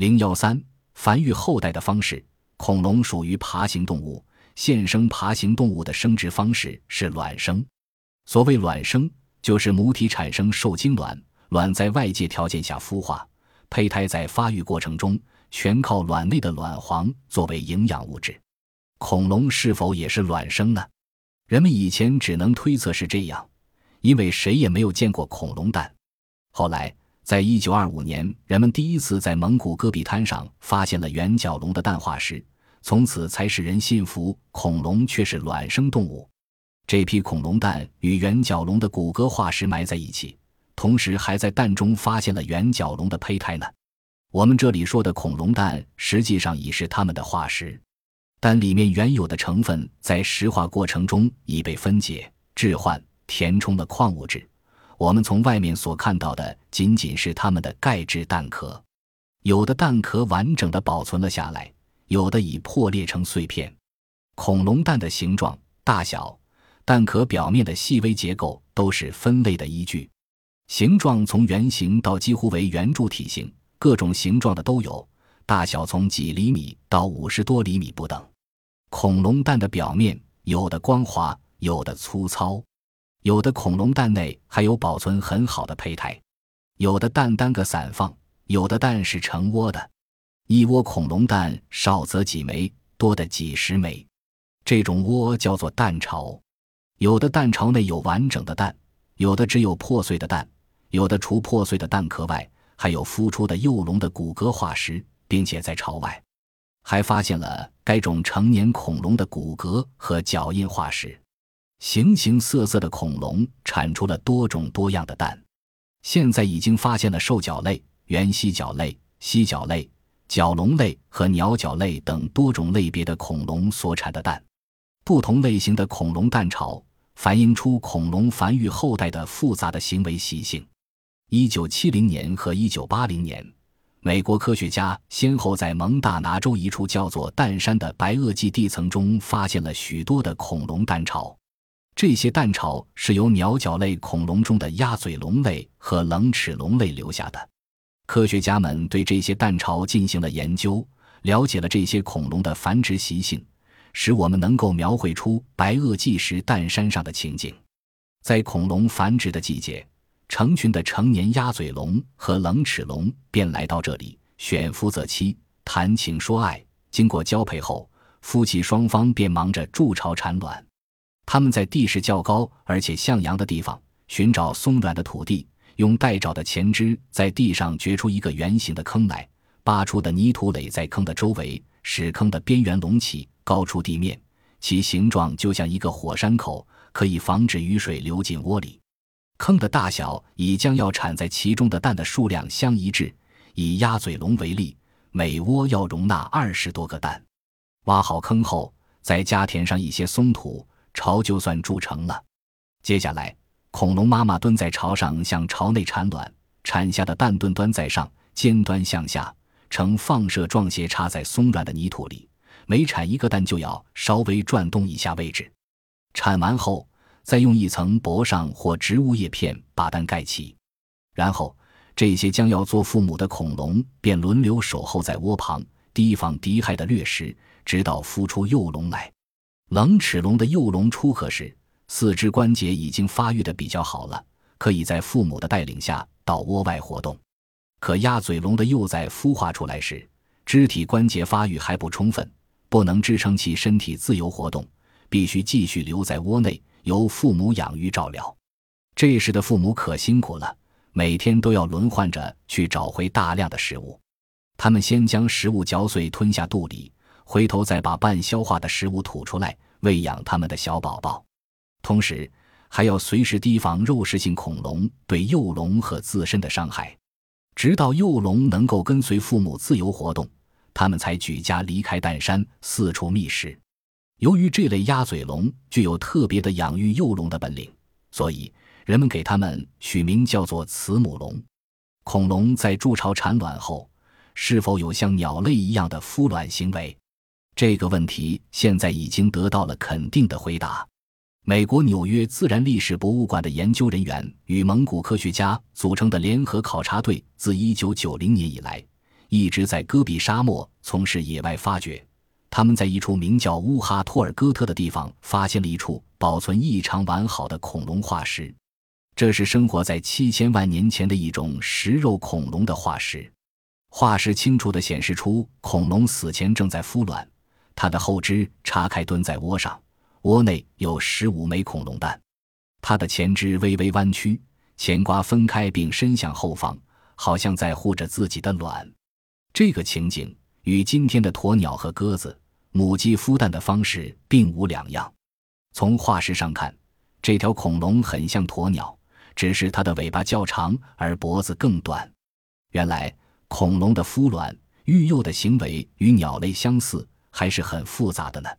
零幺三，繁育后代的方式。恐龙属于爬行动物，现生爬行动物的生殖方式是卵生。所谓卵生，就是母体产生受精卵，卵在外界条件下孵化，胚胎在发育过程中全靠卵内的卵黄作为营养物质。恐龙是否也是卵生呢？人们以前只能推测是这样，因为谁也没有见过恐龙蛋。后来，在一九二五年，人们第一次在蒙古戈壁滩上发现了圆角龙的蛋化石，从此才使人信服恐龙却是卵生动物。这批恐龙蛋与圆角龙的骨骼化石埋在一起，同时还在蛋中发现了圆角龙的胚胎呢。我们这里说的恐龙蛋，实际上已是它们的化石。但里面原有的成分在石化过程中已被分解、置换、填充了矿物质。我们从外面所看到的仅仅是它们的钙质蛋壳，有的蛋壳完整的保存了下来，有的已破裂成碎片。恐龙蛋的形状、大小、蛋壳表面的细微结构都是分类的依据。形状从圆形到几乎为圆柱体型，各种形状的都有，大小从几厘米到五十多厘米不等。恐龙蛋的表面有的光滑，有的粗糙，有的恐龙蛋内还有保存很好的胚胎，有的蛋单个散放，有的蛋是成窝的。一窝恐龙蛋少则几枚，多的几十枚，这种窝叫做蛋巢。有的蛋巢内有完整的蛋，有的只有破碎的蛋，有的除破碎的蛋壳外，还有孵出的幼龙的骨骼化石，并且在巢外。还发现了该种成年恐龙的骨骼和脚印化石，形形色色的恐龙产出了多种多样的蛋。现在已经发现了兽脚类、原蜥脚类、蜥脚类、角龙类和鸟脚类等多种类别的恐龙所产的蛋。不同类型的恐龙蛋巢反映出恐龙繁育后代的复杂的行为习性。一九七零年和一九八零年。美国科学家先后在蒙大拿州一处叫做蛋山的白垩纪地层中发现了许多的恐龙蛋巢，这些蛋巢是由鸟脚类恐龙中的鸭嘴龙类和冷齿龙类留下的。科学家们对这些蛋巢进行了研究，了解了这些恐龙的繁殖习性，使我们能够描绘出白垩纪时蛋山上的情景。在恐龙繁殖的季节。成群的成年鸭嘴龙和冷齿龙便来到这里，选夫择妻，谈情说爱。经过交配后，夫妻双方便忙着筑巢产卵。他们在地势较高而且向阳的地方寻找松软的土地，用带爪的前肢在地上掘出一个圆形的坑来，扒出的泥土垒在坑的周围，使坑的边缘隆起，高出地面，其形状就像一个火山口，可以防止雨水流进窝里。坑的大小以将要产在其中的蛋的数量相一致。以鸭嘴龙为例，每窝要容纳二十多个蛋。挖好坑后，再加填上一些松土，巢就算筑成了。接下来，恐龙妈妈蹲在巢上向巢内产卵，产下的蛋盾端在上，尖端向下，呈放射状斜插在松软的泥土里。每产一个蛋，就要稍微转动一下位置。产完后。再用一层薄上或植物叶片把蛋盖起，然后这些将要做父母的恐龙便轮流守候在窝旁，提防敌害的掠食，直到孵出幼龙来。冷齿龙的幼龙出壳时，四肢关节已经发育的比较好了，可以在父母的带领下到窝外活动。可鸭嘴龙的幼崽孵化出来时，肢体关节发育还不充分，不能支撑其身体自由活动，必须继续留在窝内。由父母养育照料，这时的父母可辛苦了，每天都要轮换着去找回大量的食物。他们先将食物嚼碎吞下肚里，回头再把半消化的食物吐出来喂养他们的小宝宝。同时，还要随时提防肉食性恐龙对幼龙和自身的伤害。直到幼龙能够跟随父母自由活动，他们才举家离开蛋山，四处觅食。由于这类鸭嘴龙具有特别的养育幼龙的本领，所以人们给它们取名叫做慈母龙。恐龙在筑巢产卵后，是否有像鸟类一样的孵卵行为？这个问题现在已经得到了肯定的回答。美国纽约自然历史博物馆的研究人员与蒙古科学家组成的联合考察队，自1990年以来，一直在戈壁沙漠从事野外发掘。他们在一处名叫乌哈托尔戈特的地方发现了一处保存异常完好的恐龙化石，这是生活在七千万年前的一种食肉恐龙的化石。化石清楚地显示出恐龙死前正在孵卵，它的后肢叉开蹲在窝上，窝内有十五枚恐龙蛋，它的前肢微微弯曲，前瓜分开并伸向后方，好像在护着自己的卵。这个情景与今天的鸵鸟和鸽子。母鸡孵蛋的方式并无两样。从化石上看，这条恐龙很像鸵鸟，只是它的尾巴较长，而脖子更短。原来，恐龙的孵卵育幼的行为与鸟类相似，还是很复杂的呢。